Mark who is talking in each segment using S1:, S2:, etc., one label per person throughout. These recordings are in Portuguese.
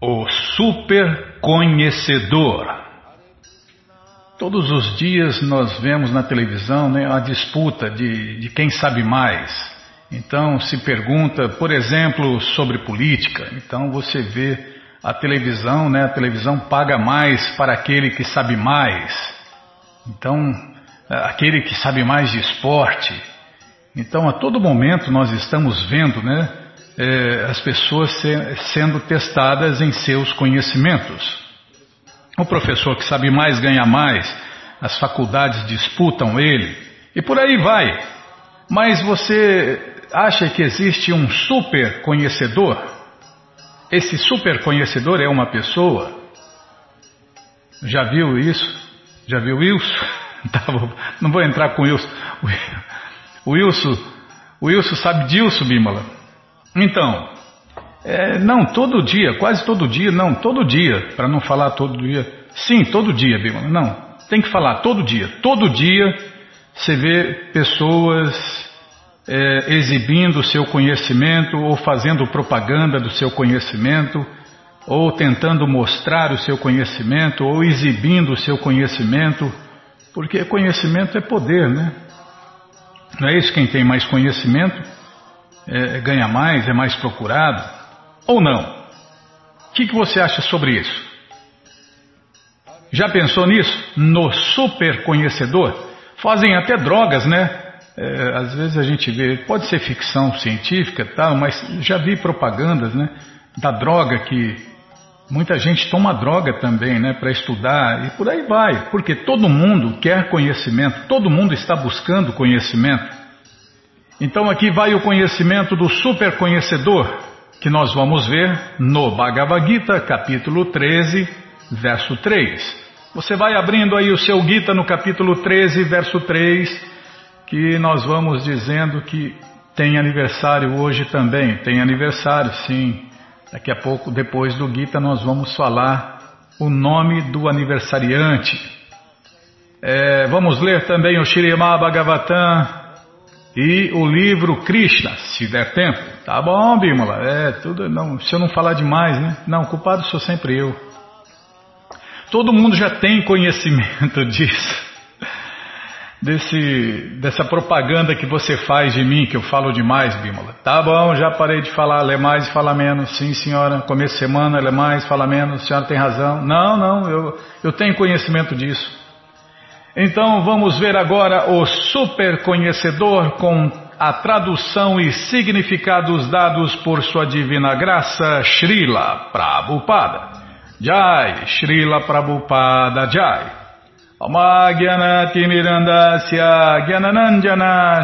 S1: O super conhecedor. Todos os dias nós vemos na televisão né, a disputa de, de quem sabe mais. Então se pergunta, por exemplo, sobre política. Então você vê a televisão, né? A televisão paga mais para aquele que sabe mais. Então, aquele que sabe mais de esporte. Então, a todo momento nós estamos vendo, né? É, as pessoas se, sendo testadas em seus conhecimentos. O professor que sabe mais ganha mais, as faculdades disputam ele, e por aí vai. Mas você acha que existe um super conhecedor? Esse super conhecedor é uma pessoa? Já viu isso? Já viu Wilson? Tá, não vou entrar com Wilson. O Wilson, o Wilson sabe disso, Bímola? Então, é, não todo dia, quase todo dia, não, todo dia, para não falar todo dia. Sim, todo dia, Bímola, não, tem que falar todo dia. Todo dia você vê pessoas é, exibindo o seu conhecimento ou fazendo propaganda do seu conhecimento ou tentando mostrar o seu conhecimento ou exibindo o seu conhecimento, porque conhecimento é poder, né? Não é isso quem tem mais conhecimento? É, ganha mais, é mais procurado? Ou não? O que, que você acha sobre isso? Já pensou nisso? No super conhecedor? Fazem até drogas, né? É, às vezes a gente vê, pode ser ficção científica tal, mas já vi propagandas, né? Da droga que muita gente toma droga também, né? Para estudar e por aí vai. Porque todo mundo quer conhecimento, todo mundo está buscando conhecimento. Então aqui vai o conhecimento do superconhecedor, que nós vamos ver no Bhagavad Gita, capítulo 13, verso 3. Você vai abrindo aí o seu Gita no capítulo 13, verso 3, que nós vamos dizendo que tem aniversário hoje também. Tem aniversário, sim. Daqui a pouco, depois do Gita, nós vamos falar o nome do aniversariante. É, vamos ler também o Shirimá Bhagavatam, e o livro Krishna, se der tempo. Tá bom, Bímola, é tudo. Não, se eu não falar demais, né? Não, culpado sou sempre eu. Todo mundo já tem conhecimento disso. Desse, dessa propaganda que você faz de mim, que eu falo demais, Bímola. Tá bom, já parei de falar, lê mais e fala menos. Sim, senhora, começo de semana, lê mais, fala menos. A senhora tem razão. Não, não, eu, eu tenho conhecimento disso. Então vamos ver agora o super conhecedor com a tradução e significados dados por sua divina graça, Srila Prabhupada. Jai, Srila Prabhupada Jai.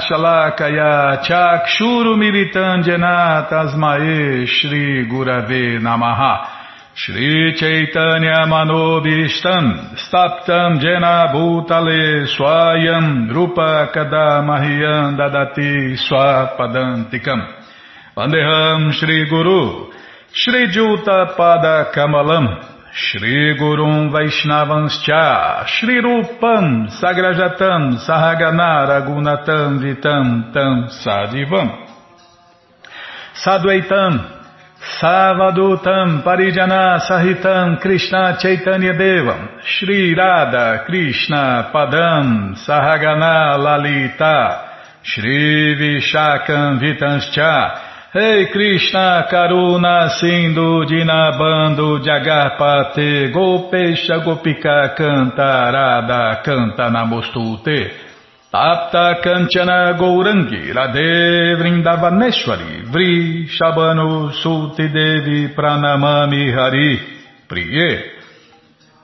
S1: Shalakaya Chakshuru Militandjana Tasmae Shri Gurave Namaha Shri Chaitanya Manobishtam Staptam Jena Bhutale Swayam Rupa Kadamahyam Dadati Swapadantikam Vandeham Shri Guru Shri Juta Pada Kamalam Shri Gurum Vaishnavanscha Shri Rupam Sagrajatam Sahagana Gunatam Vitam Tam Sadivam Sadvaitam Savadutam Parijana Sahitam Krishna Chaitanya Devam. Shri Radha Krishna Padam Sahagana Lalita. Shri Vishakam Vitanscha. Rei Krishna Karuna Sindhu Dinabando Jagarpate Gopesha Gopika Canta Radha Canta Namostute Tapta Kanchana Gourangi Radhe Vrindavaneshwari Vri Shabano Sulti Devi Pranamami Hari Priye.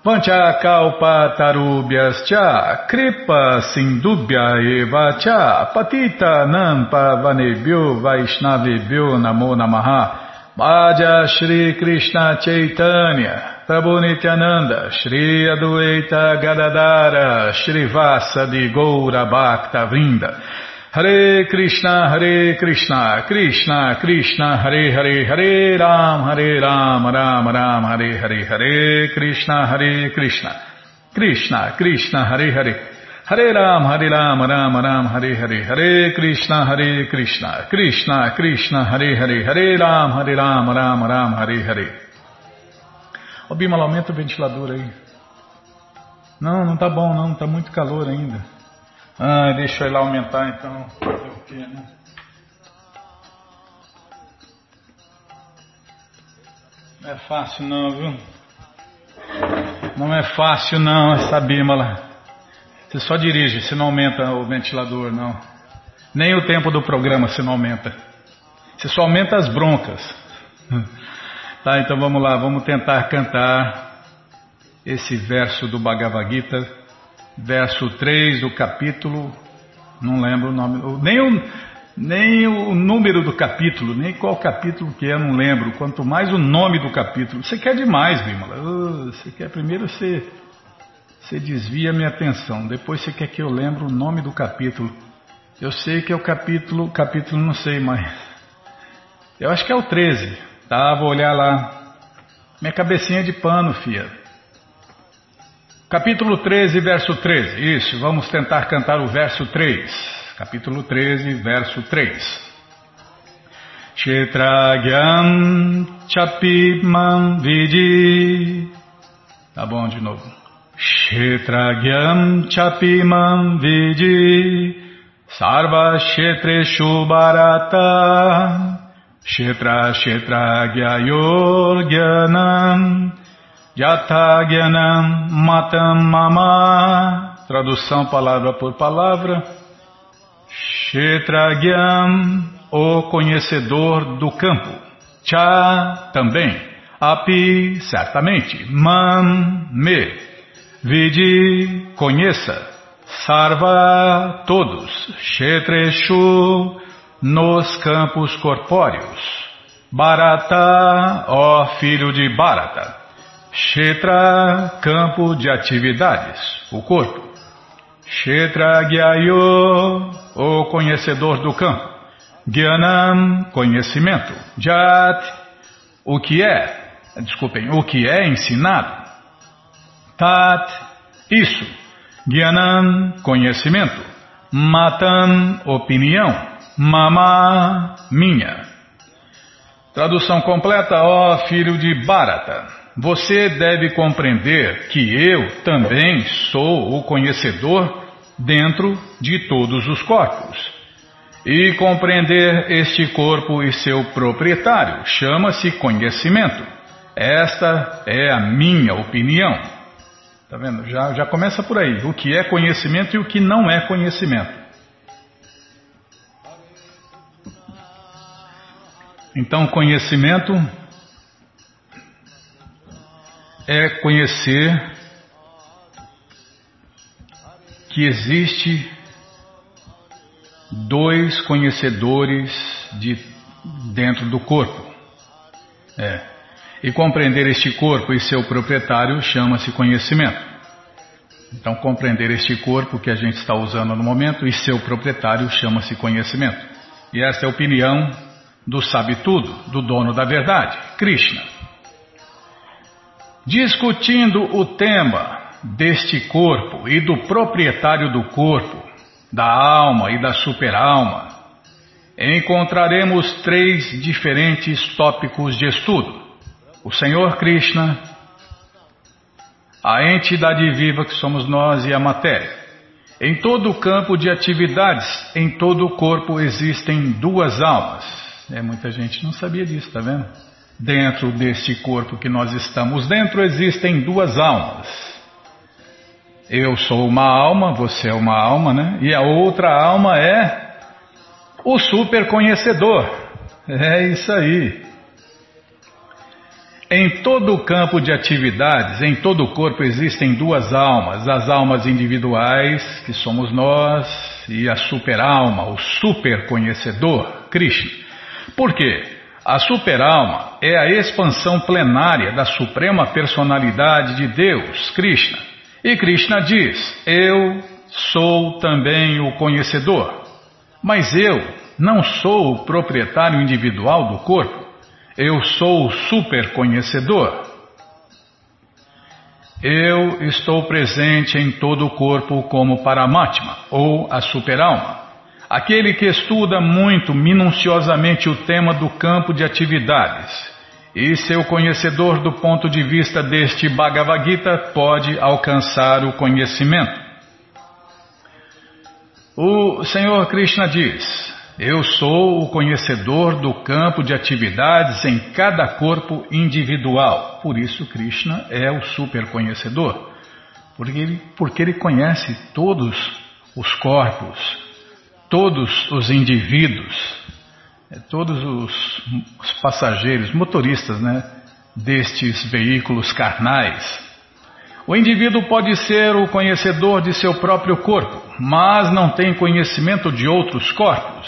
S1: Vancha Kalpa Tarubhyas Cha Kripa Sindubhya Eva Cha Patita Nampa Vanebhyo Vaishnavebhyo Namo Namaha. Bhaja Shri Krishna Chaitanya Prabhu Shri Adueita Gadadara, Shri Vasa de Goura Bhakta Vrinda, Hare Krishna, Hare Krishna, Krishna, Krishna, Hare Hare, Hare Ram, Hare Ram, Ram Ram, Hare Hare, Hare Krishna, Hare Krishna, Krishna, Krishna, Hare Hare, Hare Ram, Hare Ram, Ram Ram, Hare Hare, Hare Krishna, Hare Krishna, Krishna, Krishna, Hare Hare, Hare Ram, Hare Ram, Ram Ram, Hare Hare. Ô aumenta o ventilador aí. Não, não tá bom não, tá muito calor ainda. Ah, deixa eu ir lá aumentar então. Fazer o quê, né? Não é fácil não, viu? Não é fácil não essa bímola. Você só dirige, você não aumenta o ventilador, não. Nem o tempo do programa você não aumenta. Você só aumenta as broncas. Tá, então vamos lá, vamos tentar cantar esse verso do Bhagavad Gita, verso 3 do capítulo, não lembro o nome, nem o, nem o número do capítulo, nem qual capítulo que é, não lembro, quanto mais o nome do capítulo. Você quer demais, Bimala. Você quer primeiro você, você desvia minha atenção, depois você quer que eu lembre o nome do capítulo. Eu sei que é o capítulo, capítulo não sei mais. Eu acho que é o 13. Tá, vou olhar lá. Minha cabecinha de pano, fia. Capítulo 13, verso 13. Isso, vamos tentar cantar o verso 3. Capítulo 13, verso 3. Kshetragyam chapimam vidi. Tá bom de novo. Kshetragyam chapimam vidi. Sarva Kshetreshu Bharata. Kshetra Kshetra Gyayor Gyanam Yata Gyanam Matam Mama. Tradução palavra por palavra. Kshetra Gyam O conhecedor do campo. Cha também. Api certamente. Mam Me. Vidi conheça. Sarva todos. Kshetreshu nos campos corpóreos. Bharata, ó filho de Bharata. Kshetra, campo de atividades, o corpo. Kshetra Gyayo, o conhecedor do campo. Gyanam, conhecimento. Jat, o que é, desculpem, o que é ensinado. Tat, isso. Gyanam, conhecimento. Matam, opinião. Mama, minha. Tradução completa, ó filho de Bharata. Você deve compreender que eu também sou o conhecedor dentro de todos os corpos. E compreender este corpo e seu proprietário chama-se conhecimento. Esta é a minha opinião. Tá vendo? Já, já começa por aí. O que é conhecimento e o que não é conhecimento. Então, conhecimento é conhecer que existe dois conhecedores de dentro do corpo. É. E compreender este corpo e seu proprietário chama-se conhecimento. Então, compreender este corpo que a gente está usando no momento e seu proprietário chama-se conhecimento. E essa é a opinião do sabe-tudo, do dono da verdade, Krishna. Discutindo o tema deste corpo e do proprietário do corpo, da alma e da superalma, encontraremos três diferentes tópicos de estudo. O Senhor Krishna, a entidade viva que somos nós e a matéria. Em todo o campo de atividades, em todo o corpo existem duas almas, é, muita gente não sabia disso, tá vendo? Dentro deste corpo que nós estamos dentro existem duas almas. Eu sou uma alma, você é uma alma, né? E a outra alma é o super conhecedor. É isso aí. Em todo o campo de atividades, em todo o corpo existem duas almas: as almas individuais, que somos nós, e a super-alma, o super conhecedor, Krishna. Por quê? A superalma é a expansão plenária da suprema personalidade de Deus, Krishna. E Krishna diz: Eu sou também o conhecedor. Mas eu não sou o proprietário individual do corpo. Eu sou o superconhecedor. Eu estou presente em todo o corpo como Paramatma, ou a superalma. Aquele que estuda muito minuciosamente o tema do campo de atividades e seu conhecedor do ponto de vista deste Bhagavad Gita pode alcançar o conhecimento. O Senhor Krishna diz: Eu sou o conhecedor do campo de atividades em cada corpo individual. Por isso, Krishna é o super conhecedor, porque ele, porque ele conhece todos os corpos, todos os indivíduos, é, todos os, os passageiros, motoristas, né, destes veículos carnais. O indivíduo pode ser o conhecedor de seu próprio corpo, mas não tem conhecimento de outros corpos.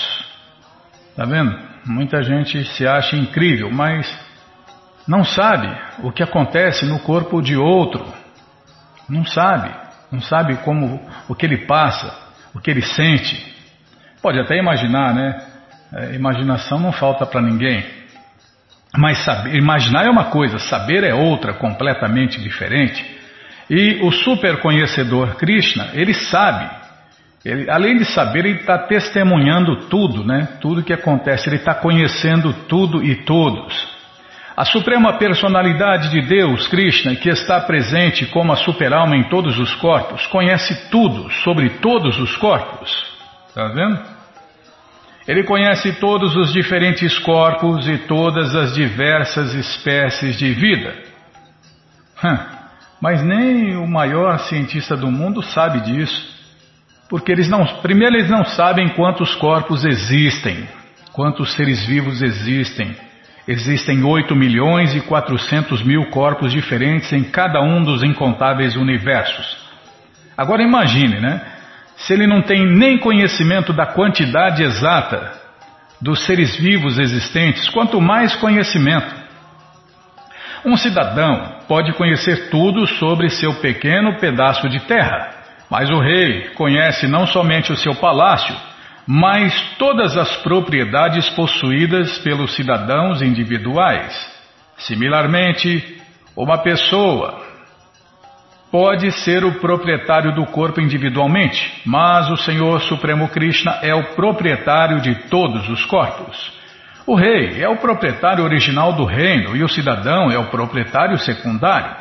S1: Tá vendo? Muita gente se acha incrível, mas não sabe o que acontece no corpo de outro. Não sabe, não sabe como o que ele passa, o que ele sente. Pode até imaginar, né? É, imaginação não falta para ninguém. Mas saber, imaginar é uma coisa, saber é outra, completamente diferente. E o super conhecedor Krishna, ele sabe. Ele, além de saber, ele está testemunhando tudo, né? Tudo que acontece. Ele está conhecendo tudo e todos. A suprema personalidade de Deus, Krishna, que está presente como a superalma em todos os corpos, conhece tudo sobre todos os corpos. Está vendo? Ele conhece todos os diferentes corpos e todas as diversas espécies de vida. Mas nem o maior cientista do mundo sabe disso. Porque eles não, primeiro eles não sabem quantos corpos existem, quantos seres vivos existem. Existem 8 milhões e 400 mil corpos diferentes em cada um dos incontáveis universos. Agora imagine, né? Se ele não tem nem conhecimento da quantidade exata dos seres vivos existentes, quanto mais conhecimento. Um cidadão pode conhecer tudo sobre seu pequeno pedaço de terra, mas o rei conhece não somente o seu palácio, mas todas as propriedades possuídas pelos cidadãos individuais. Similarmente, uma pessoa pode ser o proprietário do corpo individualmente, mas o Senhor Supremo Krishna é o proprietário de todos os corpos. O rei é o proprietário original do reino e o cidadão é o proprietário secundário.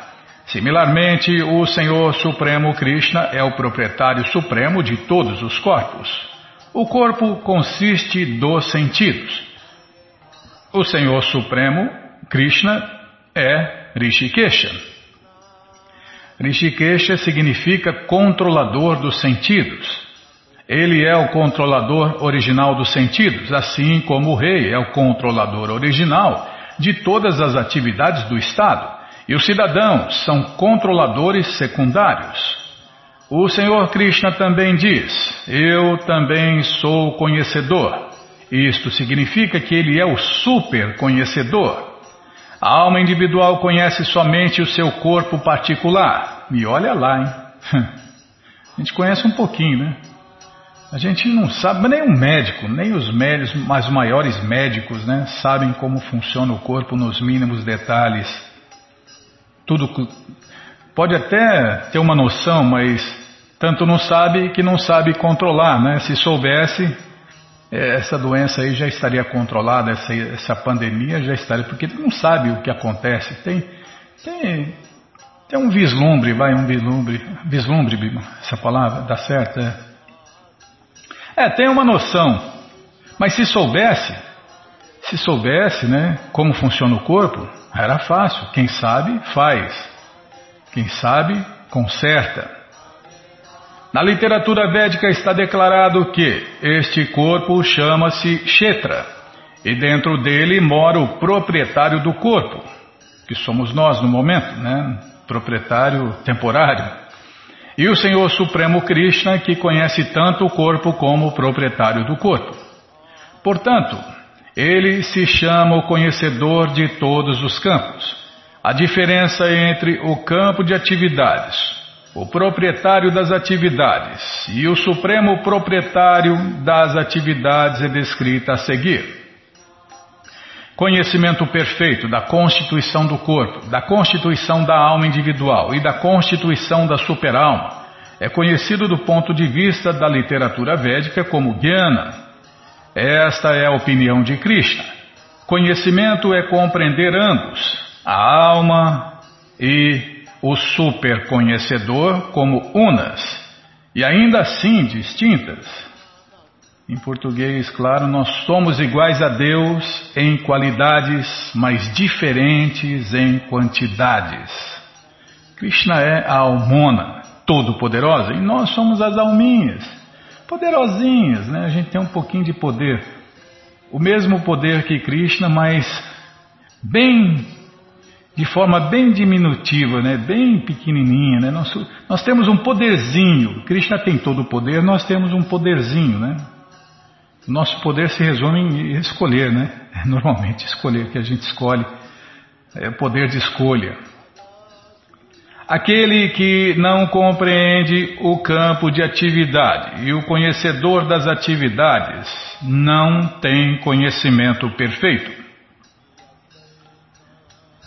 S1: Similarmente, o Senhor Supremo Krishna é o proprietário supremo de todos os corpos. O corpo consiste dos sentidos. O Senhor Supremo Krishna é Rishikesha. Rishikesha significa controlador dos sentidos. Ele é o controlador original dos sentidos, assim como o rei é o controlador original de todas as atividades do Estado. E os cidadãos são controladores secundários. O Senhor Krishna também diz: Eu também sou conhecedor. Isto significa que ele é o super conhecedor. A alma individual conhece somente o seu corpo particular. E olha lá, hein? A gente conhece um pouquinho, né? A gente não sabe, nem o médico, nem os médicos, mas maiores médicos, né? Sabem como funciona o corpo nos mínimos detalhes. Tudo pode até ter uma noção, mas tanto não sabe que não sabe controlar, né? Se soubesse, essa doença aí já estaria controlada, essa, essa pandemia já estaria, porque não sabe o que acontece. Tem, tem, tem um vislumbre, vai, um vislumbre, vislumbre, essa palavra, dá certo? É, é tem uma noção, mas se soubesse, se soubesse, né, como funciona o corpo, era fácil. Quem sabe, faz. Quem sabe, conserta. Na literatura védica está declarado que este corpo chama-se Kshetra e dentro dele mora o proprietário do corpo, que somos nós no momento, né? Proprietário temporário. E o Senhor Supremo Krishna, que conhece tanto o corpo como o proprietário do corpo. Portanto, ele se chama o conhecedor de todos os campos. A diferença entre o campo de atividades o proprietário das atividades e o supremo proprietário das atividades é descrita a seguir. Conhecimento perfeito da constituição do corpo, da constituição da alma individual e da constituição da superalma é conhecido do ponto de vista da literatura védica como Jnana. Esta é a opinião de Krishna. Conhecimento é compreender ambos, a alma e o superconhecedor como unas, e ainda assim distintas. Em português, claro, nós somos iguais a Deus em qualidades, mas diferentes em quantidades. Krishna é a almona, todo-poderosa, e nós somos as alminhas, poderosinhas, né? A gente tem um pouquinho de poder. O mesmo poder que Krishna, mas bem de forma bem diminutiva, né? bem pequenininha. Né? Nós, nós temos um poderzinho. Krishna tem todo o poder, nós temos um poderzinho. Né? Nosso poder se resume em escolher, né? Normalmente escolher, que a gente escolhe é o poder de escolha. Aquele que não compreende o campo de atividade e o conhecedor das atividades não tem conhecimento perfeito.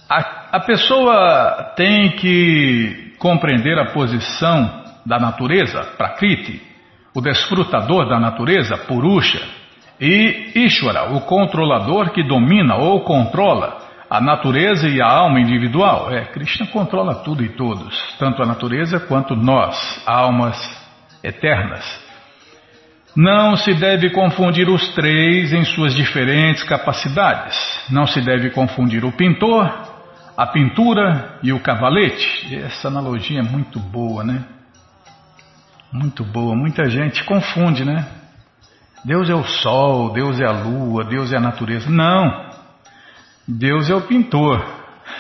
S1: A, a pessoa tem que compreender a posição da natureza, Prakriti, o desfrutador da natureza, Purusha, e Ishvara, o controlador que domina ou controla a natureza e a alma individual. É, Krishna controla tudo e todos, tanto a natureza quanto nós, almas eternas. Não se deve confundir os três em suas diferentes capacidades. Não se deve confundir o pintor, a pintura e o cavalete. Essa analogia é muito boa, né? Muito boa. Muita gente confunde, né? Deus é o sol, Deus é a lua, Deus é a natureza. Não. Deus é o pintor.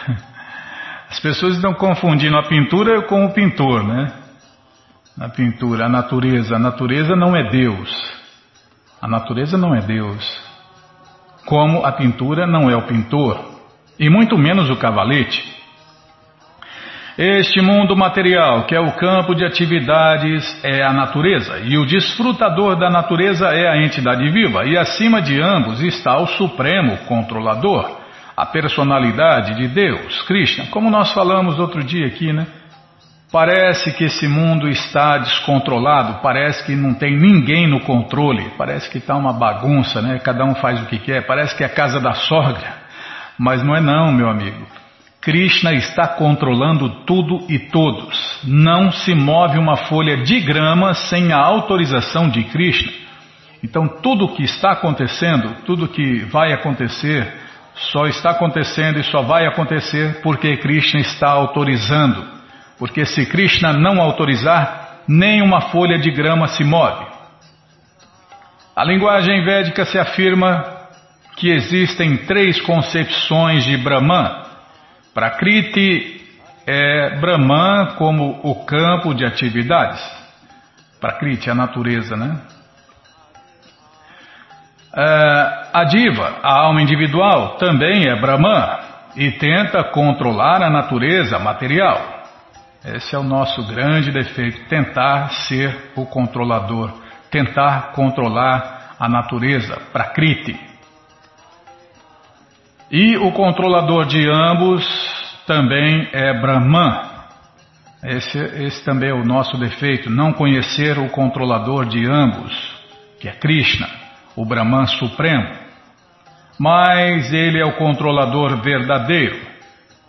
S1: As pessoas estão confundindo a pintura com o pintor, né? A pintura, a natureza. A natureza não é Deus. A natureza não é Deus. Como a pintura não é o pintor. E muito menos o cavalete. Este mundo material, que é o campo de atividades, é a natureza, e o desfrutador da natureza é a entidade viva, e acima de ambos está o Supremo Controlador, a personalidade de Deus, Krishna. Como nós falamos outro dia aqui, né? Parece que esse mundo está descontrolado, parece que não tem ninguém no controle, parece que está uma bagunça, né? Cada um faz o que quer, parece que é a casa da sogra. Mas não é não, meu amigo. Krishna está controlando tudo e todos. Não se move uma folha de grama sem a autorização de Krishna. Então, tudo o que está acontecendo, tudo o que vai acontecer, só está acontecendo e só vai acontecer porque Krishna está autorizando. Porque se Krishna não autorizar, nem uma folha de grama se move. A linguagem védica se afirma que existem três concepções de Brahman Prakriti é Brahman como o campo de atividades. Prakriti é a natureza, né? É, a diva, a alma individual, também é Brahman e tenta controlar a natureza material. Esse é o nosso grande defeito, tentar ser o controlador, tentar controlar a natureza, Prakriti. E o controlador de ambos também é Brahman. Esse, esse também é o nosso defeito, não conhecer o controlador de ambos, que é Krishna, o Brahman Supremo. Mas ele é o controlador verdadeiro.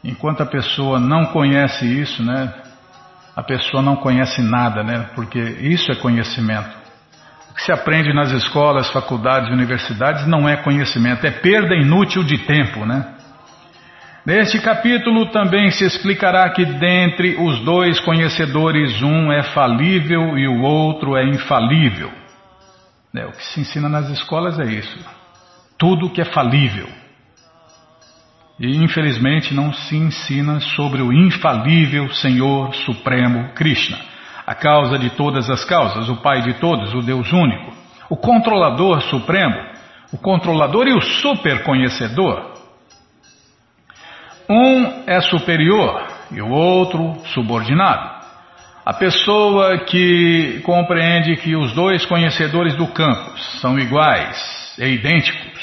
S1: Enquanto a pessoa não conhece isso, né, a pessoa não conhece nada, né, porque isso é conhecimento que se aprende nas escolas, faculdades universidades não é conhecimento, é perda inútil de tempo, né? Neste capítulo também se explicará que dentre os dois conhecedores, um é falível e o outro é infalível. É, o que se ensina nas escolas é isso. Tudo que é falível. E infelizmente não se ensina sobre o infalível Senhor Supremo Krishna a causa de todas as causas, o Pai de todos, o Deus único, o controlador supremo, o controlador e o superconhecedor. Um é superior e o outro subordinado. A pessoa que compreende que os dois conhecedores do campo são iguais e idênticos.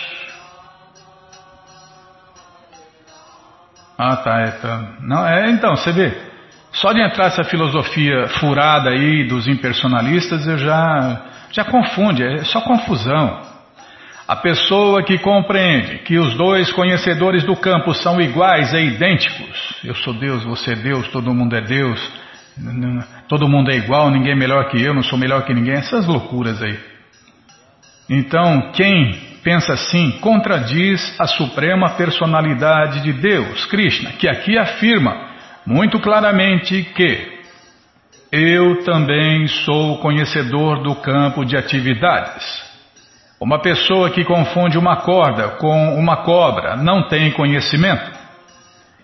S1: Ah, tá, é, tá. Não, é, então, você vê. Só de entrar essa filosofia furada aí dos impersonalistas, eu já, já confunde, é só confusão. A pessoa que compreende que os dois conhecedores do campo são iguais e idênticos, eu sou Deus, você é Deus, todo mundo é Deus, todo mundo é igual, ninguém é melhor que eu, não sou melhor que ninguém, essas loucuras aí. Então, quem pensa assim contradiz a suprema personalidade de Deus, Krishna, que aqui afirma muito claramente que eu também sou conhecedor do campo de atividades. Uma pessoa que confunde uma corda com uma cobra não tem conhecimento.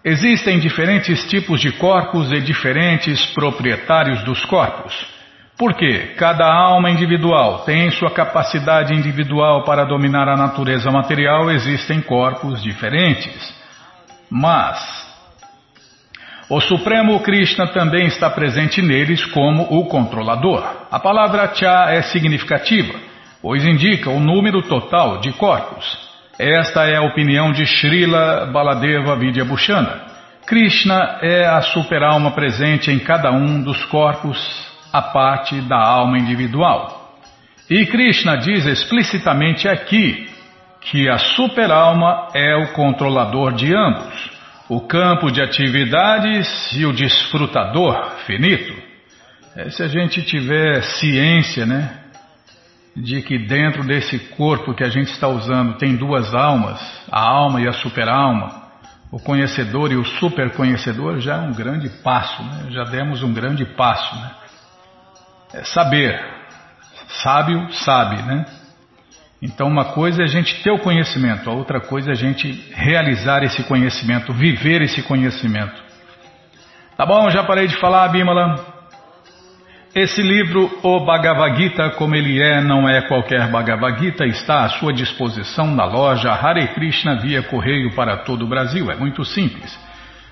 S1: Existem diferentes tipos de corpos e diferentes proprietários dos corpos. Porque cada alma individual tem sua capacidade individual para dominar a natureza material, existem corpos diferentes. Mas o Supremo Krishna também está presente neles como o controlador. A palavra Cha é significativa pois indica o número total de corpos. Esta é a opinião de Srila Baladeva Vidyabhushana. Krishna é a superalma presente em cada um dos corpos, a parte da alma individual. E Krishna diz explicitamente aqui que a superalma é o controlador de ambos, o campo de atividades e o desfrutador finito. É, se a gente tiver ciência, né, de que dentro desse corpo que a gente está usando tem duas almas, a alma e a superalma, o conhecedor e o superconhecedor, já é um grande passo, né? já demos um grande passo. Né? É saber, sábio sabe, né? Então uma coisa é a gente ter o conhecimento, a outra coisa é a gente realizar esse conhecimento, viver esse conhecimento. Tá bom, já parei de falar, Bímola. Esse livro, O Bhagavad Gita, como ele é, não é qualquer Bhagavad Gita, está à sua disposição na loja Hare Krishna via correio para todo o Brasil. É muito simples.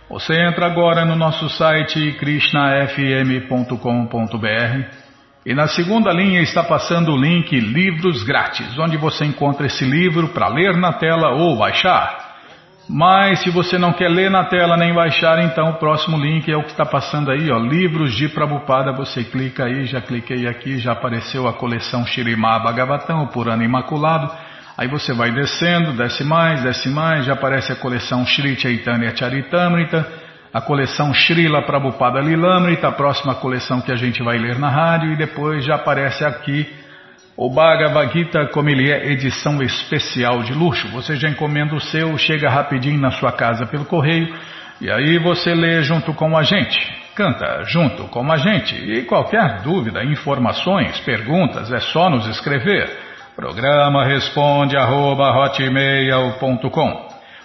S1: Você entra agora no nosso site krishnafm.com.br e na segunda linha está passando o link Livros Grátis, onde você encontra esse livro para ler na tela ou baixar. Mas se você não quer ler na tela nem baixar, então o próximo link é o que está passando aí, ó, livros de Prabupada. Você clica aí, já cliquei aqui, já apareceu a coleção Shirimá Bhagavatam, o Purana Imaculado. Aí você vai descendo, desce mais, desce mais, já aparece a coleção Shri Chaitanya Charitamrita, a coleção Srila Prabhupada Lilamrita, a próxima coleção que a gente vai ler na rádio, e depois já aparece aqui o Bhagavad Gita, como ele é edição especial de luxo, você já encomenda o seu, chega rapidinho na sua casa pelo correio e aí você lê junto com a gente, canta junto com a gente. E qualquer dúvida, informações, perguntas, é só nos escrever. Programa responde arroba,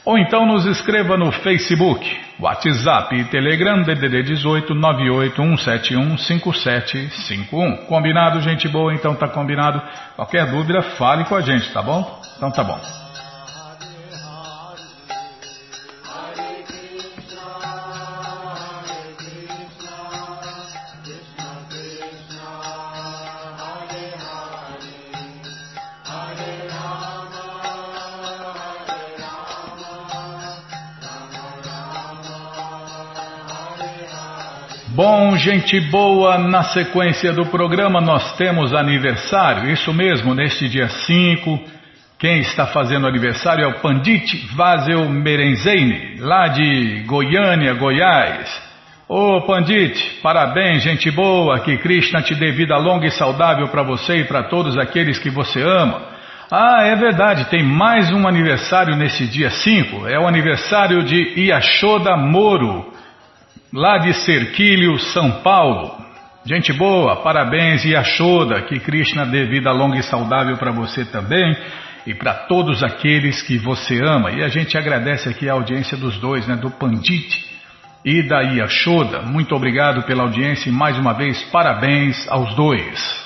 S1: ou então nos escreva no Facebook, WhatsApp e Telegram DDD 18 981715751. Combinado, gente boa? Então tá combinado. Qualquer dúvida, fale com a gente, tá bom? Então tá bom. Bom, gente boa, na sequência do programa nós temos aniversário, isso mesmo, neste dia 5. Quem está fazendo aniversário é o Pandit Vazel Merenzeine, lá de Goiânia, Goiás. Ô Pandit, parabéns, gente boa, que Krishna te dê vida longa e saudável para você e para todos aqueles que você ama. Ah, é verdade, tem mais um aniversário nesse dia 5, é o aniversário de Yashoda Moro lá de Serquilho, São Paulo. Gente boa, parabéns e Ashoda, que Krishna dê vida longa e saudável para você também e para todos aqueles que você ama. E a gente agradece aqui a audiência dos dois, né, do Pandit e da Yashoda. Muito obrigado pela audiência e mais uma vez parabéns aos dois.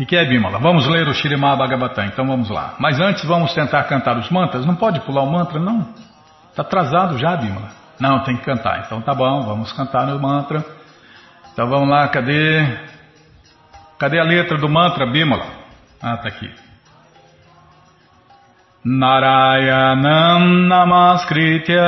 S1: E que é, Bimala? Vamos ler o Shirimá Bhagavatam, então vamos lá. Mas antes vamos tentar cantar os mantras. Não pode pular o mantra, não? Está atrasado já, Bimala. Não, tem que cantar. Então tá bom, vamos cantar no mantra. Então vamos lá, cadê? Cadê a letra do mantra, Bimala? Ah, tá aqui. Narayanam Namaskritya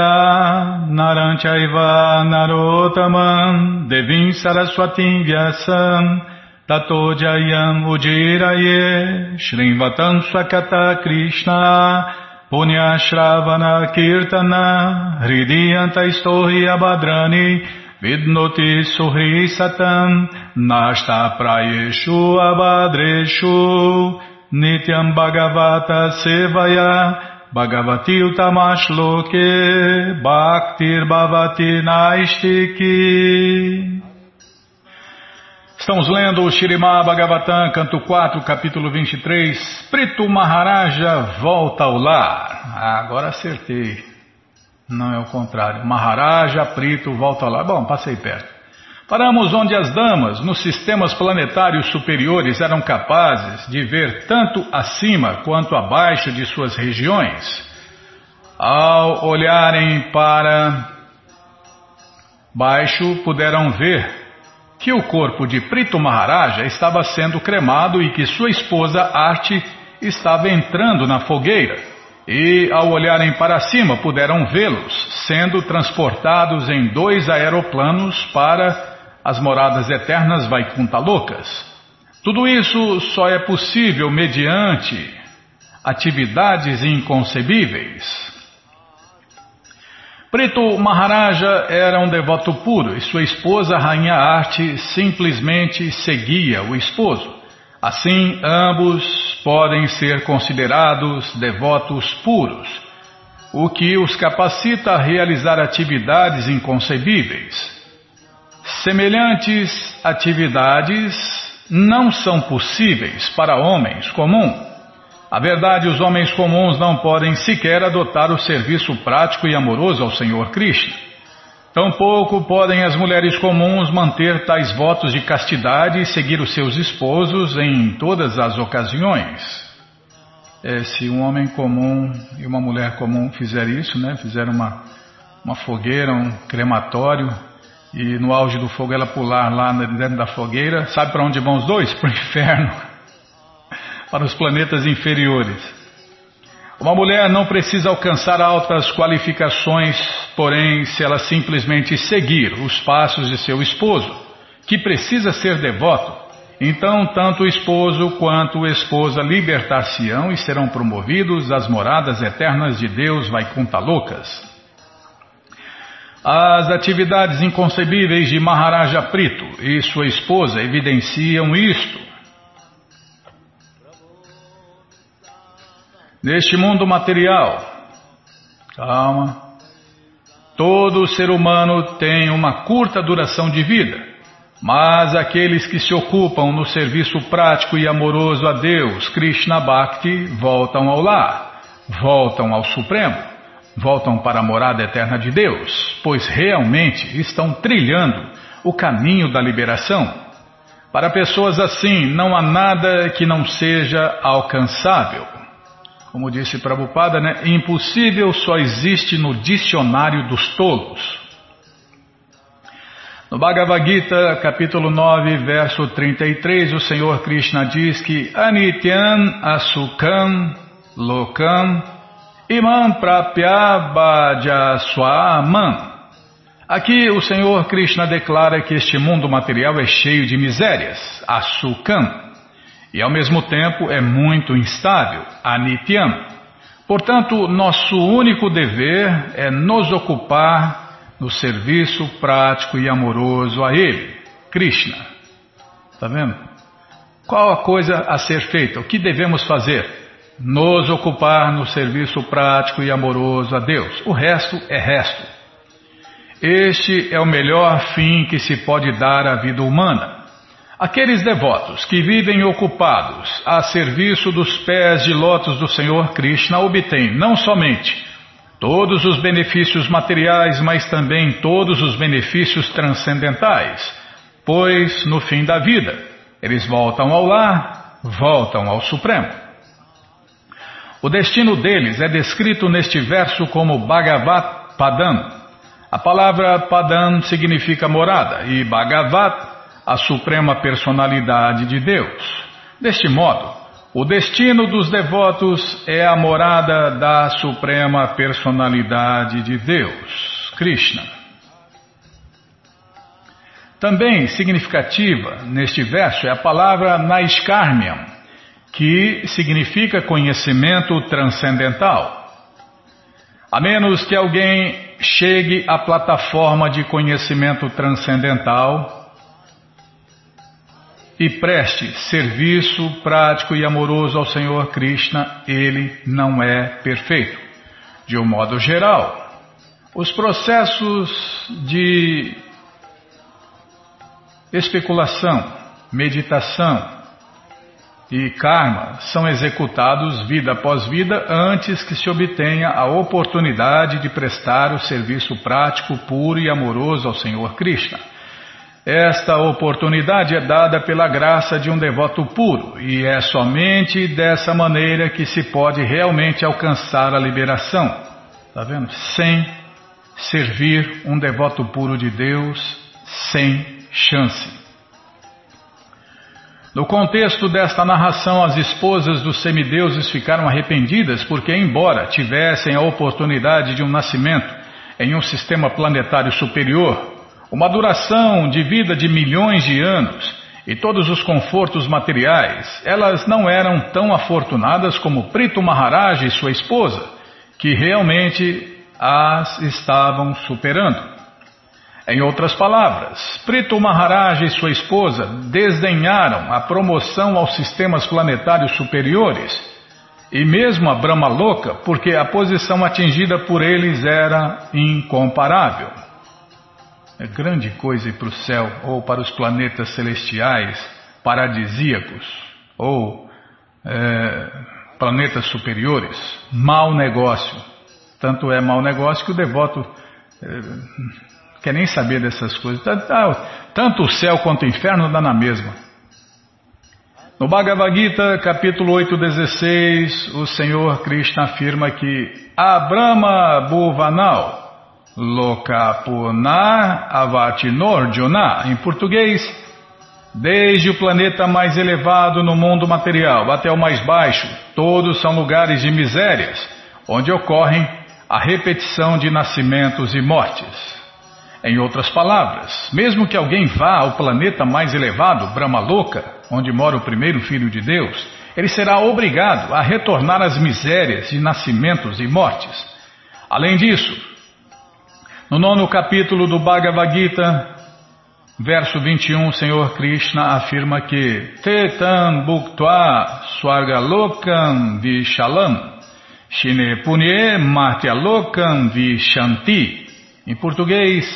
S1: Naranchaiva Narotaman Devim Saraswatim Vyasam Tato Jayam Ujiraye Shrimvatam Swakata Krishna Punya Shravana Kirtana Hridiyanta Istohi Abhadrani Vidnoti Suhri Satam Nashta Prayeshu Abhadreshu Nityam Bhagavata Sevaya Bhagavati Utamashloke Bhaktir Bhavati Naistiki Estamos lendo o Shirimá Bhagavatam, canto 4, capítulo 23. Prito Maharaja volta ao lar. Ah, agora acertei. Não é o contrário. Maharaja Prito volta ao lar. Bom, passei perto. Paramos onde as damas, nos sistemas planetários superiores, eram capazes de ver tanto acima quanto abaixo de suas regiões. Ao olharem para baixo, puderam ver que o corpo de Prito Maharaja estava sendo cremado e que sua esposa Arte estava entrando na fogueira. E, ao olharem para cima, puderam vê-los sendo transportados em dois aeroplanos para as moradas eternas Vaikuntalokas. Tudo isso só é possível mediante atividades inconcebíveis. Preto Maharaja era um devoto puro e sua esposa, Rainha Arte, simplesmente seguia o esposo. Assim, ambos podem ser considerados devotos puros, o que os capacita a realizar atividades inconcebíveis. Semelhantes atividades não são possíveis para homens comuns. A verdade, os homens comuns não podem sequer adotar o serviço prático e amoroso ao Senhor Krishna. Tampouco podem as mulheres comuns manter tais votos de castidade e seguir os seus esposos em todas as ocasiões. É, se um homem comum e uma mulher comum fizerem isso, né, uma, uma fogueira, um crematório, e no auge do fogo ela pular lá dentro da fogueira, sabe para onde vão os dois? Para o inferno para os planetas inferiores. Uma mulher não precisa alcançar altas qualificações, porém, se ela simplesmente seguir os passos de seu esposo, que precisa ser devoto, então tanto o esposo quanto a esposa libertar-se-ão e serão promovidos às moradas eternas de Deus Vaikuntalokas. As atividades inconcebíveis de Maharaja Prito e sua esposa evidenciam isto Neste mundo material, calma, todo ser humano tem uma curta duração de vida, mas aqueles que se ocupam no serviço prático e amoroso a Deus, Krishna Bhakti, voltam ao lar, voltam ao Supremo, voltam para a morada eterna de Deus, pois realmente estão trilhando o caminho da liberação. Para pessoas assim, não há nada que não seja alcançável. Como disse Prabhupada, né? Impossível só existe no dicionário dos tolos. No Bhagavad Gita, capítulo 9, verso 33, o Senhor Krishna diz que Anityan Asukam Lokam Imam Prapya Bhajaswaman. Aqui o Senhor Krishna declara que este mundo material é cheio de misérias, Asukam e ao mesmo tempo é muito instável, anityam. Portanto, nosso único dever é nos ocupar no serviço prático e amoroso a Ele, Krishna. Está vendo? Qual a coisa a ser feita? O que devemos fazer? Nos ocupar no serviço prático e amoroso a Deus. O resto é resto. Este é o melhor fim que se pode dar à vida humana. Aqueles devotos que vivem ocupados a serviço dos pés de lótus do Senhor Krishna obtêm não somente todos os benefícios materiais, mas também todos os benefícios transcendentais, pois no fim da vida eles voltam ao lar, voltam ao Supremo. O destino deles é descrito neste verso como Bhagavat Padam. A palavra Padam significa morada e Bhagavat a suprema personalidade de Deus. Deste modo, o destino dos devotos é a morada da suprema personalidade de Deus, Krishna. Também significativa neste verso é a palavra Naiskarmiam, que significa conhecimento transcendental. A menos que alguém chegue à plataforma de conhecimento transcendental e preste serviço prático e amoroso ao Senhor Krishna, ele não é perfeito. De um modo geral, os processos de especulação, meditação e karma são executados vida após vida antes que se obtenha a oportunidade de prestar o serviço prático, puro e amoroso ao Senhor Krishna. Esta oportunidade é dada pela graça de um devoto puro e é somente dessa maneira que se pode realmente alcançar a liberação. Está vendo? Sem servir um devoto puro de Deus, sem chance. No contexto desta narração, as esposas dos semideuses ficaram arrependidas porque, embora tivessem a oportunidade de um nascimento em um sistema planetário superior, uma duração de vida de milhões de anos e todos os confortos materiais, elas não eram tão afortunadas como Prito Maharaj e sua esposa, que realmente as estavam superando. Em outras palavras, Prito Maharaj e sua esposa desdenharam a promoção aos sistemas planetários superiores e mesmo a Brahma Louca, porque a posição atingida por eles era incomparável. É grande coisa ir para o céu ou para os planetas celestiais paradisíacos ou é, planetas superiores. Mau negócio. Tanto é mau negócio que o devoto. É, quer nem saber dessas coisas. Tanto o céu quanto o inferno dá na mesma. No Bhagavad Gita, capítulo 8, 16, o Senhor Krishna afirma que Abrahma Bhuvanal Lokapunar Avatinor em português, desde o planeta mais elevado no mundo material até o mais baixo, todos são lugares de misérias, onde ocorrem a repetição de nascimentos e mortes. Em outras palavras, mesmo que alguém vá ao planeta mais elevado, Brahmaloka, onde mora o primeiro filho de Deus, ele será obrigado a retornar às misérias de nascimentos e mortes. Além disso, no nono capítulo do Bhagavad Gita, verso 21, o Senhor Krishna afirma que Tetam Bhuktva Swargalokam Vishalam Shine Punye Martyalokam Vishanti em português,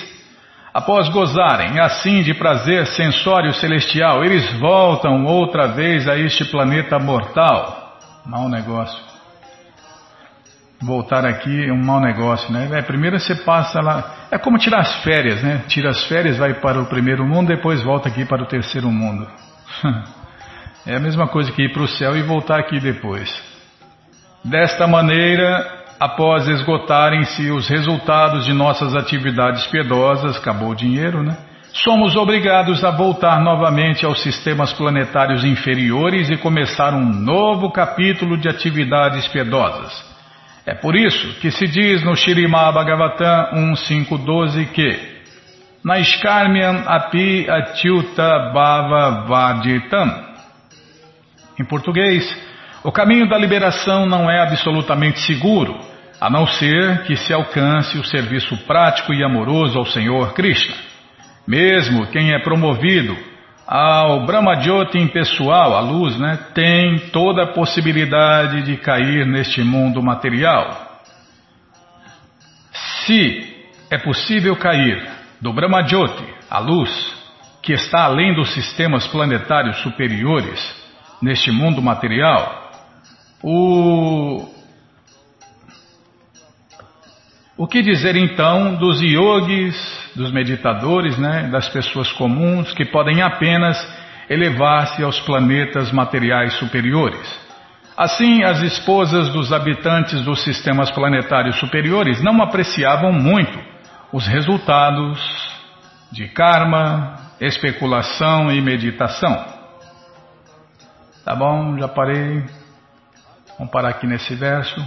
S1: Após gozarem assim de prazer sensório celestial, eles voltam outra vez a este planeta mortal. Mau negócio. Voltar aqui é um mau negócio, né? É, primeiro você passa lá. É como tirar as férias, né? Tira as férias, vai para o primeiro mundo, depois volta aqui para o terceiro mundo. É a mesma coisa que ir para o céu e voltar aqui depois. Desta maneira, após esgotarem-se os resultados de nossas atividades piedosas, acabou o dinheiro, né? Somos obrigados a voltar novamente aos sistemas planetários inferiores e começar um novo capítulo de atividades piedosas. É por isso que se diz no Shirimá Bhagavatam 1.5.12 que Naiskarmiam api atyuta bhava vaditam. Em português, o caminho da liberação não é absolutamente seguro, a não ser que se alcance o serviço prático e amoroso ao Senhor Krishna. Mesmo quem é promovido ao Brahmajyoti impessoal, a luz, né, tem toda a possibilidade de cair neste mundo material. Se é possível cair do Brahmajyoti, a luz, que está além dos sistemas planetários superiores, neste mundo material, o, o que dizer então dos yogis, dos meditadores, né, das pessoas comuns que podem apenas elevar-se aos planetas materiais superiores? Assim, as esposas dos habitantes dos sistemas planetários superiores não apreciavam muito os resultados de karma, especulação e meditação. Tá bom, já parei. Vamos parar aqui nesse verso.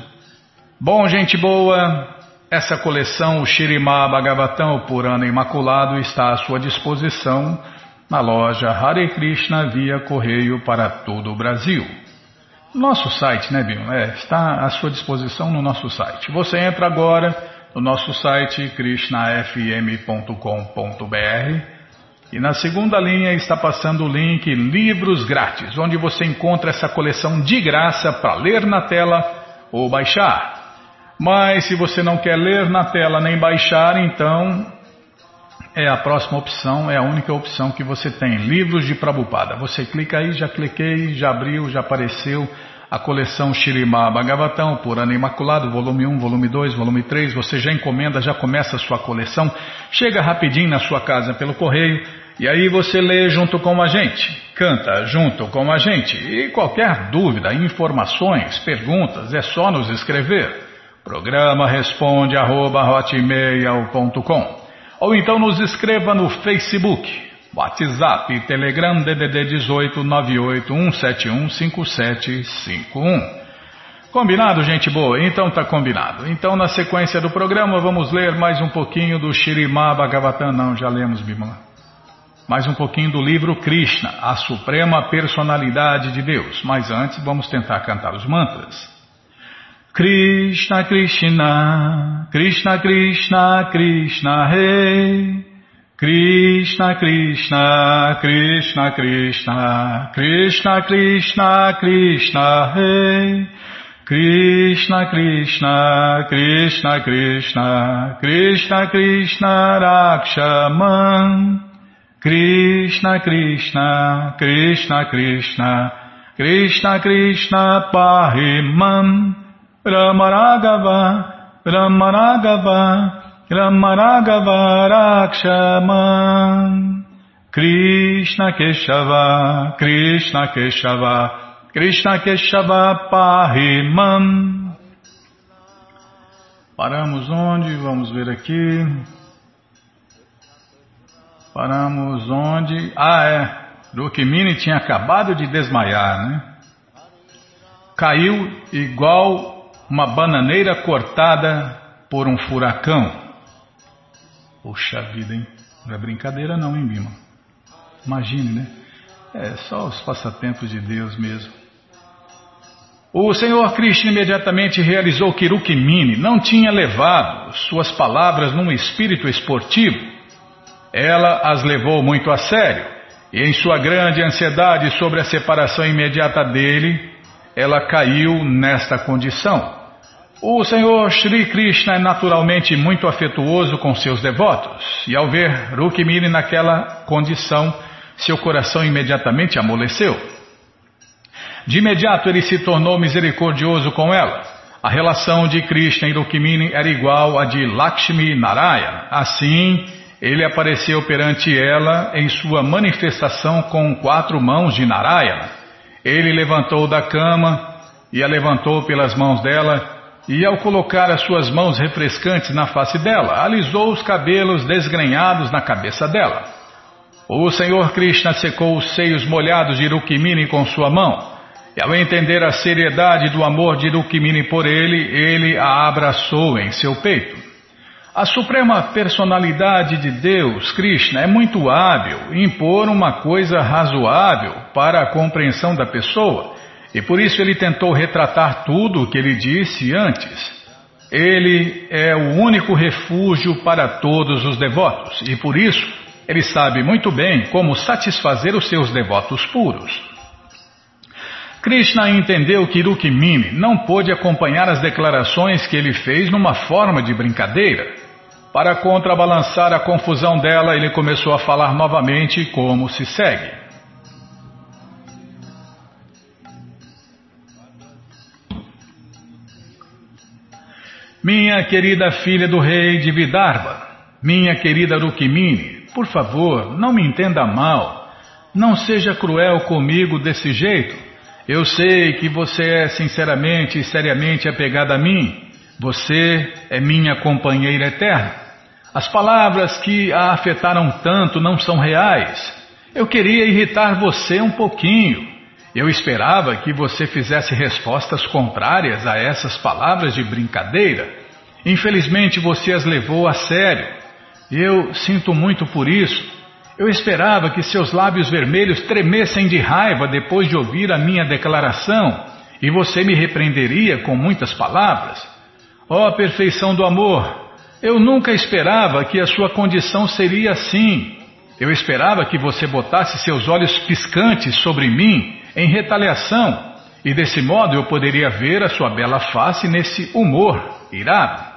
S1: Bom, gente boa, essa coleção, o Shirimá Bhagavatam Purana Imaculado, está à sua disposição na loja Hare Krishna via correio para todo o Brasil. Nosso site, né, Bill? É, está à sua disposição no nosso site. Você entra agora no nosso site krishnafm.com.br e na segunda linha está passando o link Livros Grátis, onde você encontra essa coleção de graça para ler na tela ou baixar. Mas se você não quer ler na tela nem baixar, então é a próxima opção, é a única opção que você tem. Livros de Prabhupada. Você clica aí, já cliquei, já abriu, já apareceu a coleção Shirimá Bhagavatam, por ano imaculado, volume 1, volume 2, volume 3. Você já encomenda, já começa a sua coleção. Chega rapidinho na sua casa pelo correio e aí você lê junto com a gente, canta junto com a gente. E qualquer dúvida, informações, perguntas, é só nos escrever. Programa responde arroba, ou então nos escreva no Facebook, WhatsApp Telegram DDD 18 981715751. Combinado, gente boa? Então tá combinado. Então na sequência do programa vamos ler mais um pouquinho do Shirimá Bhagavatam, não, já lemos Bimala. Mais um pouquinho do livro Krishna, a suprema personalidade de Deus. Mas antes vamos tentar cantar os mantras. Krishna Krishna, Krishna Krishna, Krishna Rei. Krishna Krishna, Krishna Krishna, Krishna Krishna, Krishna Rei. Krishna Krishna, Krishna Krishna, Krishna Krishna Rakshaman. Krishna Krishna, Krishna Krishna, Krishna Krishna Pahimam. Ramaragava, Ramaragava, Ramaragava Rakshaman. Krishna Keshava, Krishna Keshava, Krishna Keshava Pahimam. Paramos onde? Vamos ver aqui. Paramos onde? Ah, é. Rukmini tinha acabado de desmaiar, né? Caiu igual uma bananeira cortada por um furacão. Poxa vida, hein? Não é brincadeira não, hein, Bima? Imagine, né? É só os passatempos de Deus mesmo. O Senhor Krishna imediatamente realizou que Rukmini não tinha levado suas palavras num espírito esportivo. Ela as levou muito a sério e, em sua grande ansiedade sobre a separação imediata dele, ela caiu nesta condição. O Senhor Sri Krishna é naturalmente muito afetuoso com seus devotos, e ao ver Rukmini naquela condição, seu coração imediatamente amoleceu. De imediato ele se tornou misericordioso com ela. A relação de Krishna e Rukmini era igual à de Lakshmi Narayana. Assim, ele apareceu perante ela em sua manifestação com quatro mãos de Narayana. Ele levantou da cama e a levantou pelas mãos dela e ao colocar as suas mãos refrescantes na face dela, alisou os cabelos desgrenhados na cabeça dela. O Senhor Krishna secou os seios molhados de Rukmini com sua mão, e ao entender a seriedade do amor de Rukmini por ele, ele a abraçou em seu peito. A suprema personalidade de Deus, Krishna, é muito hábil em impor uma coisa razoável para a compreensão da pessoa e por isso ele tentou retratar tudo o que ele disse antes. Ele é o único refúgio para todos os devotos e por isso ele sabe muito bem como satisfazer os seus devotos puros. Krishna entendeu que Rukmini não pôde acompanhar as declarações que ele fez numa forma de brincadeira. Para contrabalançar a confusão dela, ele começou a falar novamente como se segue. Minha querida filha do rei de Vidarbha, minha querida Rukmini, por favor, não me entenda mal. Não seja cruel comigo desse jeito. Eu sei que você é sinceramente e seriamente apegada a mim. Você é minha companheira eterna. As palavras que a afetaram tanto não são reais. Eu queria irritar você um pouquinho. Eu esperava que você fizesse respostas contrárias a essas palavras de brincadeira. Infelizmente você as levou a sério. Eu sinto muito por isso. Eu esperava que seus lábios vermelhos tremessem de raiva depois de ouvir a minha declaração e você me repreenderia com muitas palavras. Ó oh, perfeição do amor! Eu nunca esperava que a sua condição seria assim. Eu esperava que você botasse seus olhos piscantes sobre mim em retaliação e desse modo eu poderia ver a sua bela face nesse humor irado.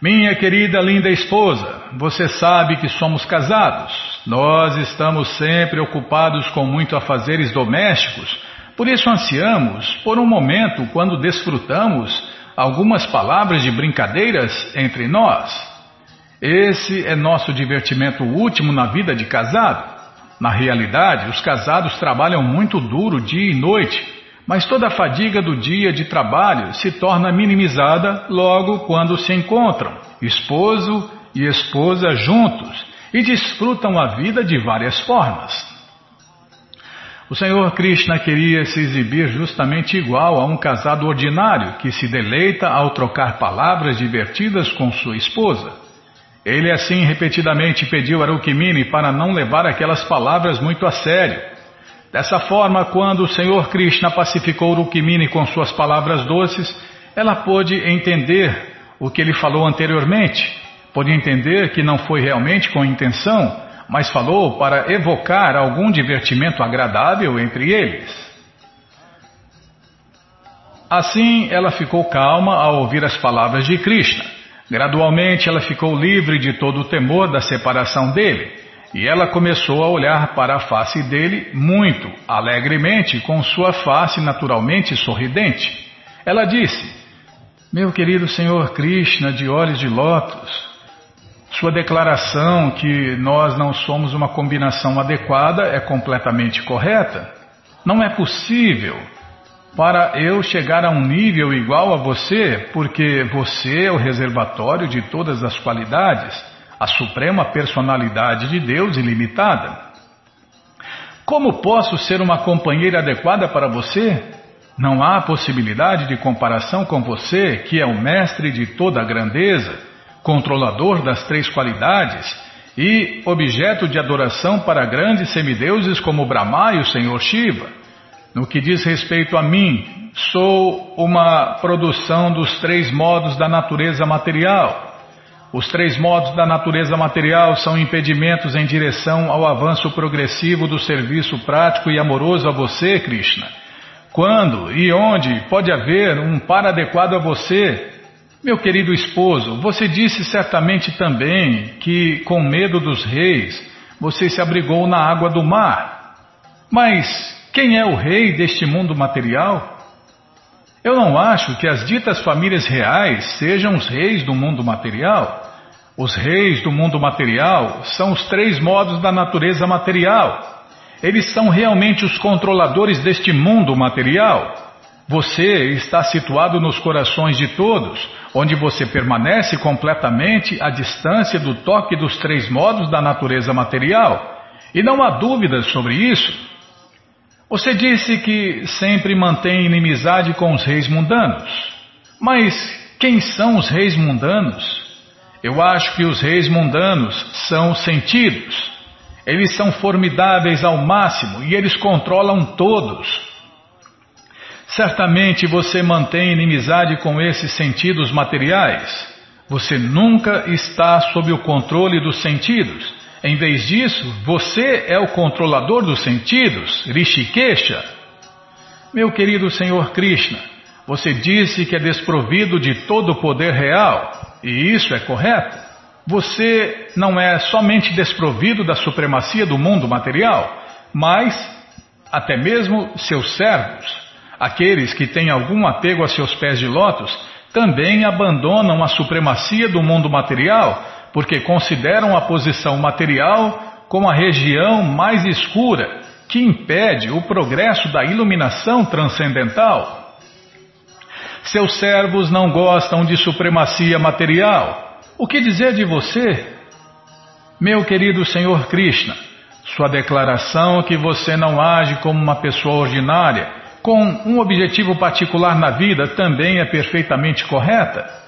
S1: Minha querida linda esposa, você sabe que somos casados. Nós estamos sempre ocupados com muito afazeres domésticos, por isso ansiamos por um momento quando desfrutamos algumas palavras de brincadeiras entre nós. Esse é nosso divertimento último na vida de casado. Na realidade, os casados trabalham muito duro dia e noite, mas toda a fadiga do dia de trabalho se torna minimizada logo quando se encontram, esposo e esposa juntos, e desfrutam a vida de várias formas. O Senhor Krishna queria se exibir justamente igual a um casado ordinário que se deleita ao trocar palavras divertidas com sua esposa. Ele assim repetidamente pediu a Rukmini para não levar aquelas palavras muito a sério. Dessa forma, quando o Senhor Krishna pacificou Rukmini com suas palavras doces, ela pôde entender o que ele falou anteriormente. Pôde entender que não foi realmente com intenção, mas falou para evocar algum divertimento agradável entre eles. Assim, ela ficou calma ao ouvir as palavras de Krishna. Gradualmente ela ficou livre de todo o temor da separação dele, e ela começou a olhar para a face dele muito alegremente, com sua face naturalmente sorridente. Ela disse: Meu querido Senhor Krishna de olhos de lótus, sua declaração que nós não somos uma combinação adequada é completamente correta. Não é possível para eu chegar a um nível igual a você, porque você é o reservatório de todas as qualidades, a suprema personalidade de Deus ilimitada. Como posso ser uma companheira adequada para você? Não há possibilidade de comparação com você, que é o mestre de toda a grandeza, controlador das três qualidades e objeto de adoração para grandes semideuses como Brahma e o Senhor Shiva. No que diz respeito a mim, sou uma produção dos três modos da natureza material. Os três modos da natureza material são impedimentos em direção ao avanço progressivo do serviço prático e amoroso a você, Krishna. Quando e onde pode haver um par adequado a você? Meu querido esposo, você disse certamente também que, com medo dos reis, você se abrigou na água do mar. Mas quem é o rei deste mundo material? Eu não acho que as ditas famílias reais sejam os reis do mundo material. Os reis do mundo material são os três modos da natureza material. Eles são realmente os controladores deste mundo material. Você está situado nos corações de todos, onde você permanece completamente à distância do toque dos três modos da natureza material. E não há dúvidas sobre isso. Você disse que sempre mantém inimizade com os reis mundanos. Mas quem são os reis mundanos? Eu acho que os reis mundanos são sentidos. Eles são formidáveis ao máximo e eles controlam todos. Certamente você mantém inimizade com esses sentidos materiais. Você nunca está sob o controle dos sentidos em vez disso, você é o controlador dos sentidos, Rishikesha. Meu querido Senhor Krishna, você disse que é desprovido de todo o poder real, e isso é correto. Você não é somente desprovido da supremacia do mundo material, mas até mesmo seus servos, aqueles que têm algum apego a seus pés de lótus, também abandonam a supremacia do mundo material porque consideram a posição material como a região mais escura que impede o progresso da iluminação transcendental. Seus servos não gostam de supremacia material. O que dizer de você? Meu querido Senhor Krishna, sua declaração que você não age como uma pessoa ordinária, com um objetivo particular na vida, também é perfeitamente correta.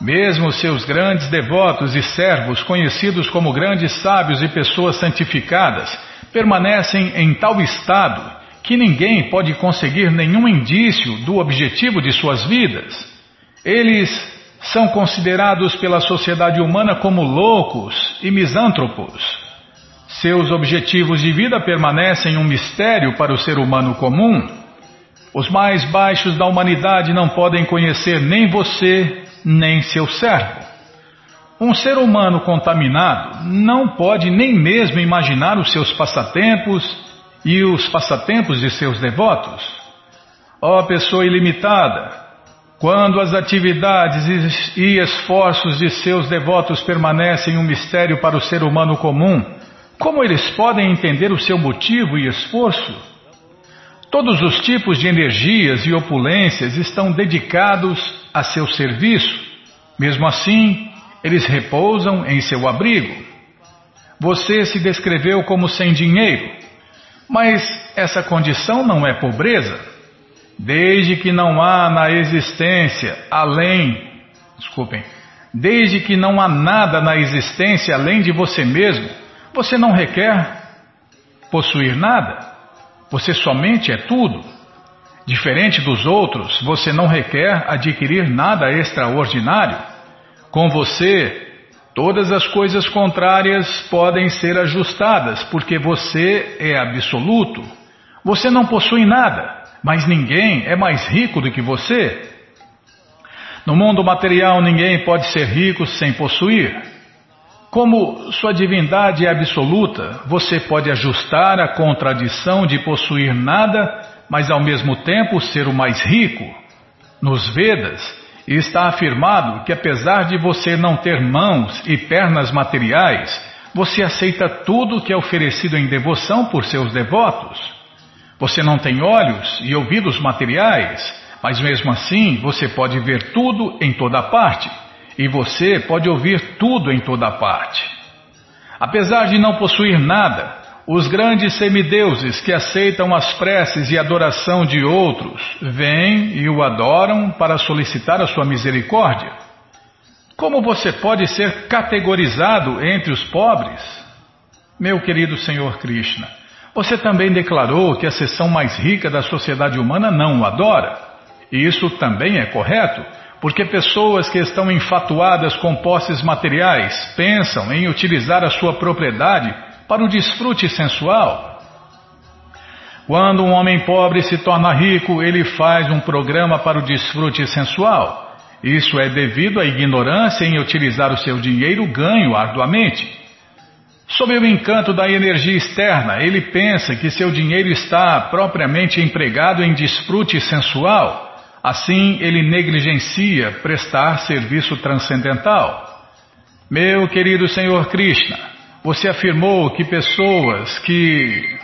S1: Mesmo seus grandes devotos e servos, conhecidos como grandes sábios e pessoas santificadas, permanecem em tal estado que ninguém pode conseguir nenhum indício do objetivo de suas vidas. Eles são considerados pela sociedade humana como loucos e misântropos. Seus objetivos de vida permanecem um mistério para o ser humano comum. Os mais baixos da humanidade não podem conhecer nem você, nem seu servo. Um ser humano contaminado não pode nem mesmo imaginar os seus passatempos e os passatempos de seus devotos. Ó oh, pessoa ilimitada, quando as atividades e esforços de seus devotos permanecem um mistério para o ser humano comum, como eles podem entender o seu motivo e esforço? Todos os tipos de energias e opulências estão dedicados a seu serviço. Mesmo assim, eles repousam em seu abrigo. Você se descreveu como sem dinheiro, mas essa condição não é pobreza. Desde que não há na existência além, desculpem, desde que não há nada na existência além de você mesmo, você não requer possuir nada. Você somente é tudo. Diferente dos outros, você não requer adquirir nada extraordinário. Com você, todas as coisas contrárias podem ser ajustadas, porque você é absoluto. Você não possui nada mas ninguém é mais rico do que você. No mundo material, ninguém pode ser rico sem possuir. Como sua divindade é absoluta, você pode ajustar a contradição de possuir nada, mas ao mesmo tempo ser o mais rico. Nos Vedas, está afirmado que apesar de você não ter mãos e pernas materiais, você aceita tudo que é oferecido em devoção por seus devotos. Você não tem olhos e ouvidos materiais, mas mesmo assim você pode ver tudo em toda parte. E você pode ouvir tudo em toda parte. Apesar de não possuir nada, os grandes semideuses que aceitam as preces e adoração de outros vêm e o adoram para solicitar a sua misericórdia. Como você pode ser categorizado entre os pobres? Meu querido Senhor Krishna, você também declarou que a seção mais rica da sociedade humana não o adora. E isso também é correto, porque pessoas que estão enfatuadas com posses materiais pensam em utilizar a sua propriedade para o desfrute sensual. Quando um homem pobre se torna rico, ele faz um programa para o desfrute sensual. Isso é devido à ignorância em utilizar o seu dinheiro ganho arduamente. Sob o encanto da energia externa, ele pensa que seu dinheiro está propriamente empregado em desfrute sensual. Assim, ele negligencia prestar serviço transcendental. Meu querido Senhor Krishna, você afirmou que pessoas que.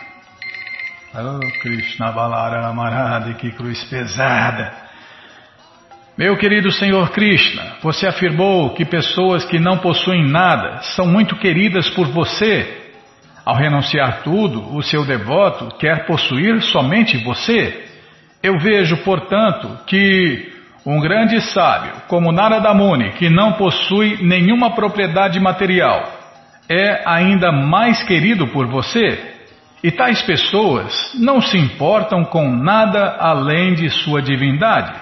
S1: Oh, Krishna Balarama que cruz pesada! Meu querido Senhor Krishna, você afirmou que pessoas que não possuem nada são muito queridas por você. Ao renunciar tudo, o seu devoto quer possuir somente você. Eu vejo, portanto, que um grande sábio, como Narada Muni, que não possui nenhuma propriedade material, é ainda mais querido por você. E tais pessoas não se importam com nada além de sua divindade.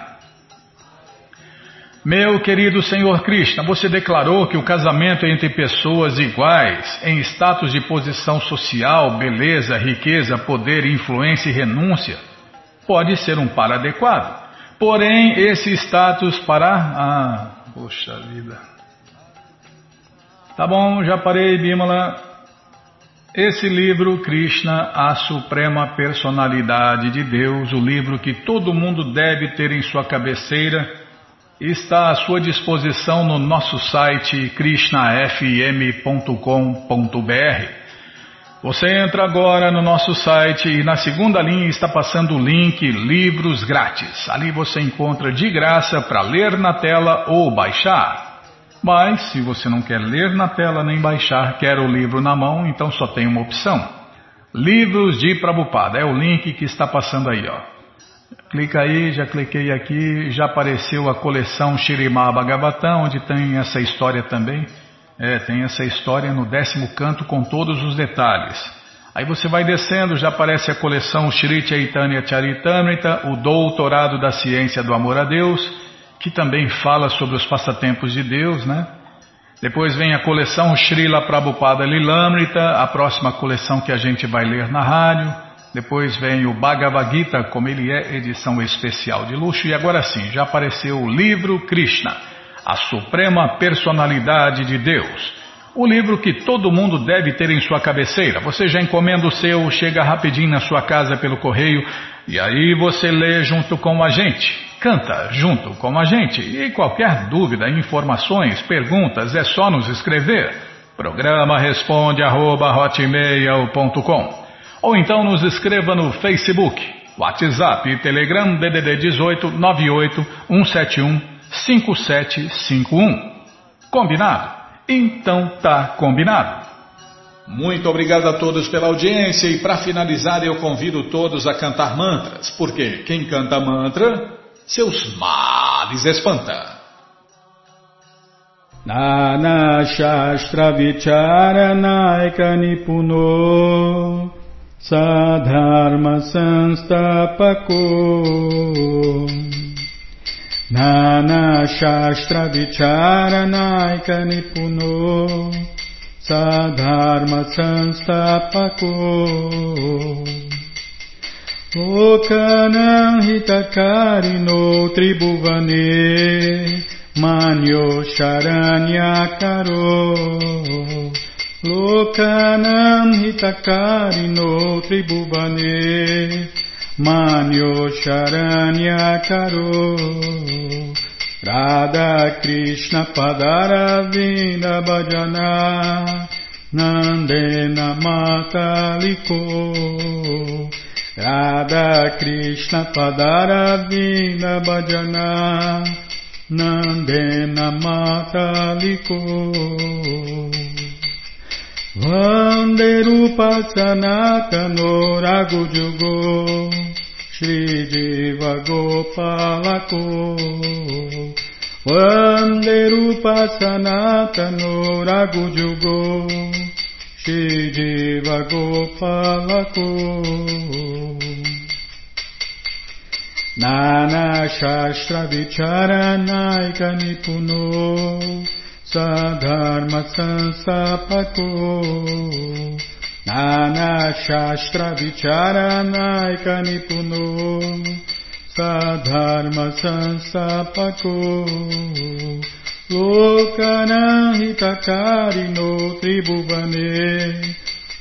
S1: Meu querido Senhor Krishna, você declarou que o casamento entre pessoas iguais, em status de posição social, beleza, riqueza, poder, influência e renúncia, pode ser um par adequado. Porém, esse status para. Ah, poxa vida. Tá bom, já parei, Bimala. Esse livro, Krishna, a Suprema Personalidade de Deus, o livro que todo mundo deve ter em sua cabeceira está à sua disposição no nosso site krishnafm.com.br. Você entra agora no nosso site e na segunda linha está passando o link Livros Grátis. Ali você encontra de graça para ler na tela ou baixar. Mas, se você não quer ler na tela nem baixar, quer o livro na mão, então só tem uma opção. Livros de Prabupada, é o link que está passando aí, ó.
S2: Clica aí, já cliquei aqui, já apareceu a coleção Shirimá Bhagavatam, onde tem essa história também. É, tem essa história no décimo canto com todos os detalhes. Aí você vai descendo, já aparece a coleção Shri Chaitanya Charitamrita, o Doutorado da Ciência do Amor a Deus, que também fala sobre os passatempos de Deus, né? Depois vem a coleção Srila Prabhupada Lilamrita, a próxima coleção que a gente vai ler na rádio. Depois vem o Bhagavad Gita, como ele é, edição especial de luxo. E agora sim, já apareceu o livro Krishna, a Suprema Personalidade de Deus. O livro que todo mundo deve ter em sua cabeceira. Você já encomenda o seu, chega rapidinho na sua casa pelo correio e aí você lê junto com a gente. Canta junto com a gente. E qualquer dúvida, informações, perguntas, é só nos escrever. Programa responde arroba, ou então nos escreva no Facebook, WhatsApp Telegram DDD 18 98 171 5751. Combinado? Então tá combinado. Muito obrigado a todos pela audiência e para finalizar eu convido todos a cantar mantras, porque quem canta mantra, seus males espanta.
S1: Nana Shastra नानाशास्त्रविचारनायकनिपुनो साधर्मसंस्थापको लोकनहितकारिणो त्रिभुवने मान्यो शरण्याकरो लोकनं हितकारिणो त्रिभुवने Manyo Sharanya Karo Radha Krishna Padaravinda Bhajana Nandena Mataliko Radha Krishna Padaravinda Bhajana Nandena Mataliko Vanderupa Sanatano Ragujugo Shri Jiva Gopalako. Vanderupa Sanatano Ragujugo Shri Jiva Gopalako. Nana Shastra Vicharanaika Nipuno Sadharma Sansapako Nana Shastra Vicharanaika Nipuno Sadharma Sansapako Lokanahitakarino Tribhuvane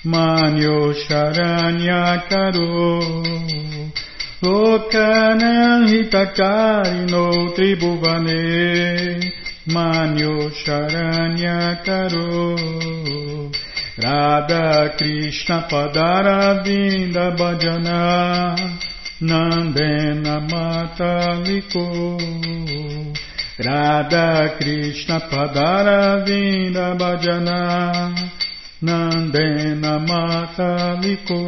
S1: Manyo Sharanyakaro Lokanahitakarino Tribhuvane Manyo Sharanya Karo Radha Krishna Padara Vinda Bhajana Nandena Mataliko Radha Krishna Padara Vinda Bhajana Nandena Mataliko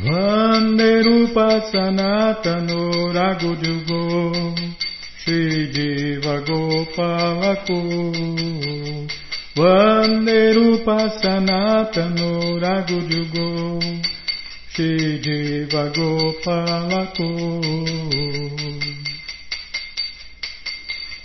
S1: Vande Rupa Sanatano Ragujugo श्रीजीवगोपावको वन्देरूपसनातनो रघुजुगो श्रीजीवगोपावको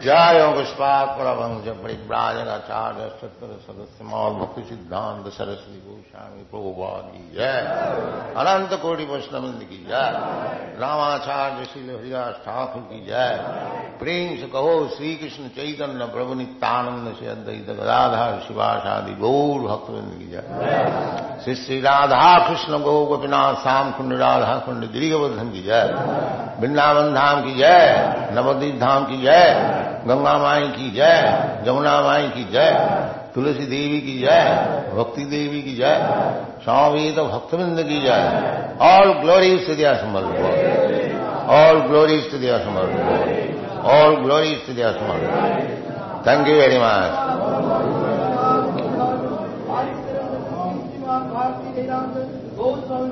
S3: जय पुष्पात परमंश परिव्राजनाचार्य सत्तर सदस्य मौल भक्ति सिद्धांत सरस्वती गोस्वामी प्रभुवाद की जय अनंत कोटि वैष्णविंद की जय रामाचार्य श्री हरिदास ठाकुर की जय प्रेम से कहो श्री कृष्ण चैतन्य प्रभु नित्यानंद से अद्वैत गदाधार शिवाशादि गौर भक्तविंद की जय श्री श्री राधा कृष्ण गौ गोपीनाथ श्याम कुंड राधा कुंड गिरिवर्धन की जय वृंदावन धाम की जय नवदीप धाम की जय गंगा माई की जय जमुना माई की जय, तुलसी देवी की जय, भक्ति देवी की जय स्वामी तो भक्तविंद की जय। All glories to Diya Samarth all glories to Diya all glories to Diya thank you very much
S4: Goswami